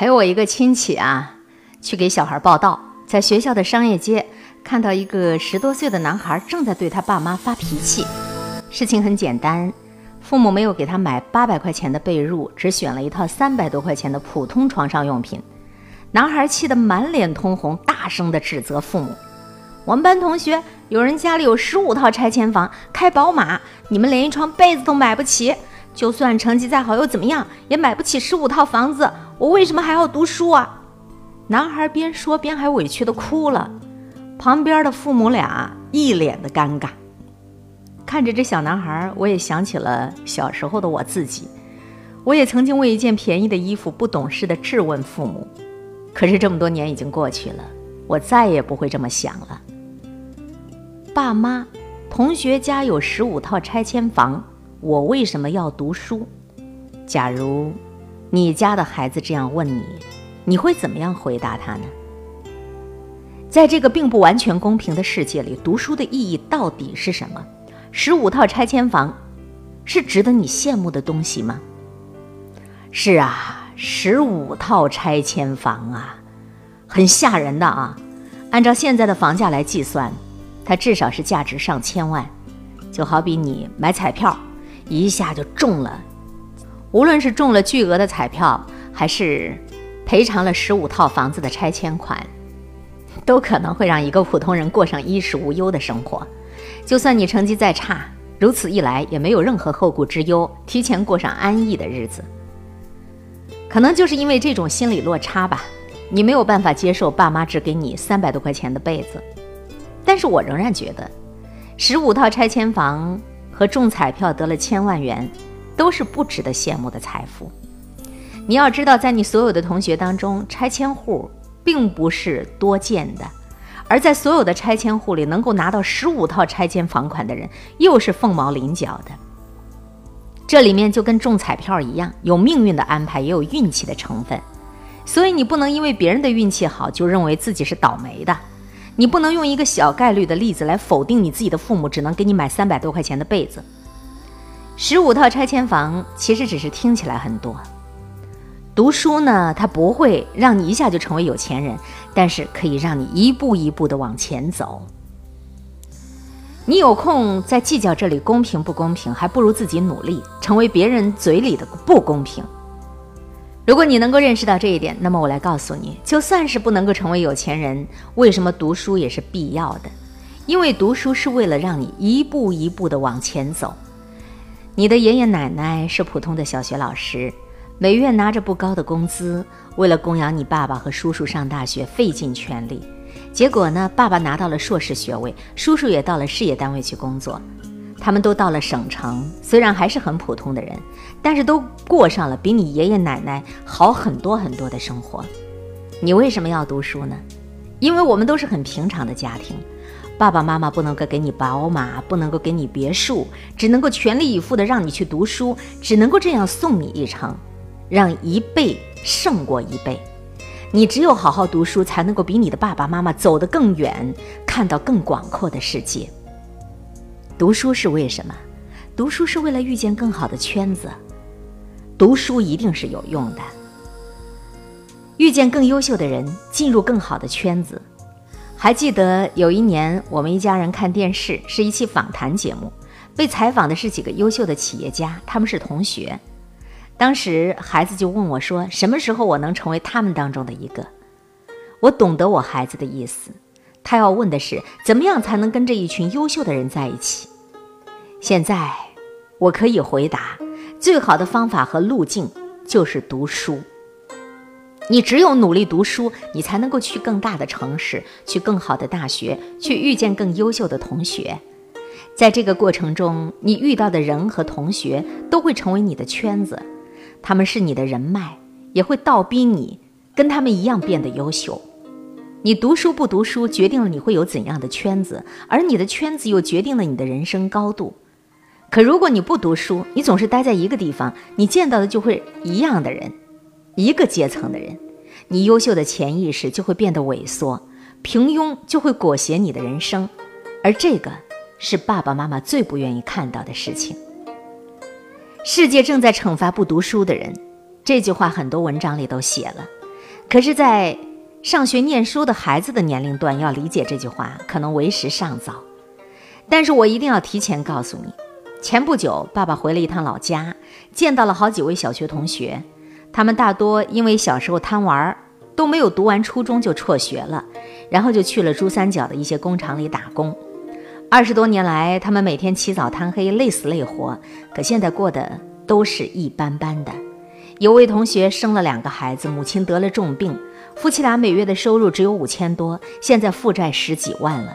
陪我一个亲戚啊，去给小孩报道，在学校的商业街看到一个十多岁的男孩正在对他爸妈发脾气。事情很简单，父母没有给他买八百块钱的被褥，只选了一套三百多块钱的普通床上用品。男孩气得满脸通红，大声地指责父母：“我们班同学有人家里有十五套拆迁房，开宝马，你们连一床被子都买不起。”就算成绩再好又怎么样，也买不起十五套房子。我为什么还要读书啊？男孩边说边还委屈的哭了。旁边的父母俩一脸的尴尬。看着这小男孩，我也想起了小时候的我自己。我也曾经为一件便宜的衣服不懂事的质问父母。可是这么多年已经过去了，我再也不会这么想了。爸妈，同学家有十五套拆迁房。我为什么要读书？假如你家的孩子这样问你，你会怎么样回答他呢？在这个并不完全公平的世界里，读书的意义到底是什么？十五套拆迁房是值得你羡慕的东西吗？是啊，十五套拆迁房啊，很吓人的啊！按照现在的房价来计算，它至少是价值上千万，就好比你买彩票。一下就中了，无论是中了巨额的彩票，还是赔偿了十五套房子的拆迁款，都可能会让一个普通人过上衣食无忧的生活。就算你成绩再差，如此一来也没有任何后顾之忧，提前过上安逸的日子。可能就是因为这种心理落差吧，你没有办法接受爸妈只给你三百多块钱的被子。但是我仍然觉得，十五套拆迁房。和中彩票得了千万元，都是不值得羡慕的财富。你要知道，在你所有的同学当中，拆迁户并不是多见的，而在所有的拆迁户里，能够拿到十五套拆迁房款的人，又是凤毛麟角的。这里面就跟中彩票一样，有命运的安排，也有运气的成分。所以你不能因为别人的运气好，就认为自己是倒霉的。你不能用一个小概率的例子来否定你自己的父母只能给你买三百多块钱的被子。十五套拆迁房其实只是听起来很多。读书呢，它不会让你一下就成为有钱人，但是可以让你一步一步的往前走。你有空在计较这里公平不公平，还不如自己努力，成为别人嘴里的不公平。如果你能够认识到这一点，那么我来告诉你，就算是不能够成为有钱人，为什么读书也是必要的？因为读书是为了让你一步一步的往前走。你的爷爷奶奶是普通的小学老师，每月拿着不高的工资，为了供养你爸爸和叔叔上大学费尽全力。结果呢，爸爸拿到了硕士学位，叔叔也到了事业单位去工作。他们都到了省城，虽然还是很普通的人，但是都过上了比你爷爷奶奶好很多很多的生活。你为什么要读书呢？因为我们都是很平常的家庭，爸爸妈妈不能够给你宝马，不能够给你别墅，只能够全力以赴的让你去读书，只能够这样送你一程，让一倍胜过一倍。你只有好好读书，才能够比你的爸爸妈妈走得更远，看到更广阔的世界。读书是为什么？读书是为了遇见更好的圈子。读书一定是有用的。遇见更优秀的人，进入更好的圈子。还记得有一年，我们一家人看电视，是一期访谈节目，被采访的是几个优秀的企业家，他们是同学。当时孩子就问我说：“什么时候我能成为他们当中的一个？”我懂得我孩子的意思，他要问的是怎么样才能跟这一群优秀的人在一起。现在，我可以回答：最好的方法和路径就是读书。你只有努力读书，你才能够去更大的城市，去更好的大学，去遇见更优秀的同学。在这个过程中，你遇到的人和同学都会成为你的圈子，他们是你的人脉，也会倒逼你跟他们一样变得优秀。你读书不读书，决定了你会有怎样的圈子，而你的圈子又决定了你的人生高度。可如果你不读书，你总是待在一个地方，你见到的就会一样的人，一个阶层的人，你优秀的潜意识就会变得萎缩，平庸就会裹挟你的人生，而这个是爸爸妈妈最不愿意看到的事情。世界正在惩罚不读书的人，这句话很多文章里都写了。可是，在上学念书的孩子的年龄段，要理解这句话可能为时尚早。但是我一定要提前告诉你，前不久爸爸回了一趟老家，见到了好几位小学同学，他们大多因为小时候贪玩，都没有读完初中就辍学了，然后就去了珠三角的一些工厂里打工。二十多年来，他们每天起早贪黑，累死累活，可现在过得都是一般般的。有位同学生了两个孩子，母亲得了重病，夫妻俩每月的收入只有五千多，现在负债十几万了。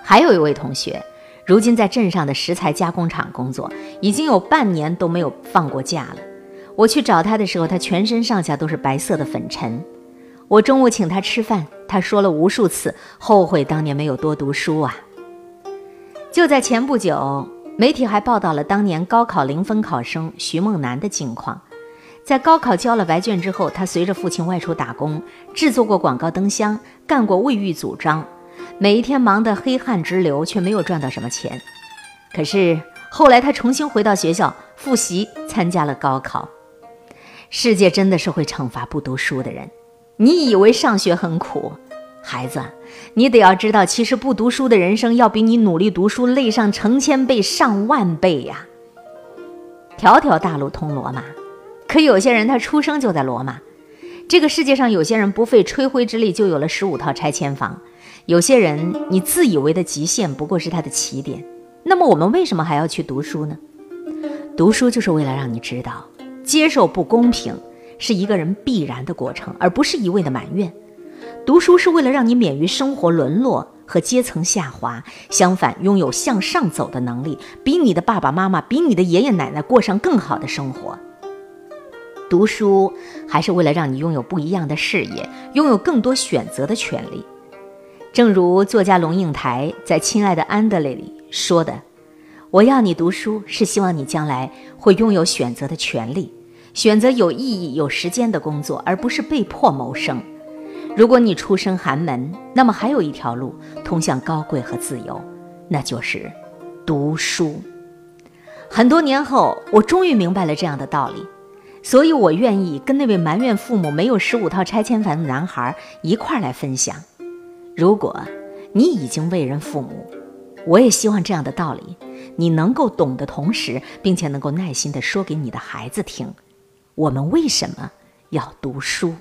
还有一位同学，如今在镇上的石材加工厂工作，已经有半年都没有放过假了。我去找他的时候，他全身上下都是白色的粉尘。我中午请他吃饭，他说了无数次后悔当年没有多读书啊。就在前不久，媒体还报道了当年高考零分考生徐梦楠的境况。在高考交了白卷之后，他随着父亲外出打工，制作过广告灯箱，干过卫浴组装，每一天忙得黑汗直流，却没有赚到什么钱。可是后来他重新回到学校复习，参加了高考。世界真的是会惩罚不读书的人。你以为上学很苦？孩子，你得要知道，其实不读书的人生要比你努力读书累上成千倍、上万倍呀。条条大路通罗马，可有些人他出生就在罗马。这个世界上有些人不费吹灰之力就有了十五套拆迁房，有些人你自以为的极限不过是他的起点。那么我们为什么还要去读书呢？读书就是为了让你知道，接受不公平是一个人必然的过程，而不是一味的埋怨。读书是为了让你免于生活沦落和阶层下滑，相反，拥有向上走的能力，比你的爸爸妈妈、比你的爷爷奶奶过上更好的生活。读书还是为了让你拥有不一样的视野，拥有更多选择的权利。正如作家龙应台在《亲爱的安德烈》里说的：“我要你读书，是希望你将来会拥有选择的权利，选择有意义、有时间的工作，而不是被迫谋生。”如果你出身寒门，那么还有一条路通向高贵和自由，那就是读书。很多年后，我终于明白了这样的道理，所以我愿意跟那位埋怨父母没有十五套拆迁房的男孩一块来分享。如果你已经为人父母，我也希望这样的道理你能够懂的同时，并且能够耐心的说给你的孩子听：我们为什么要读书？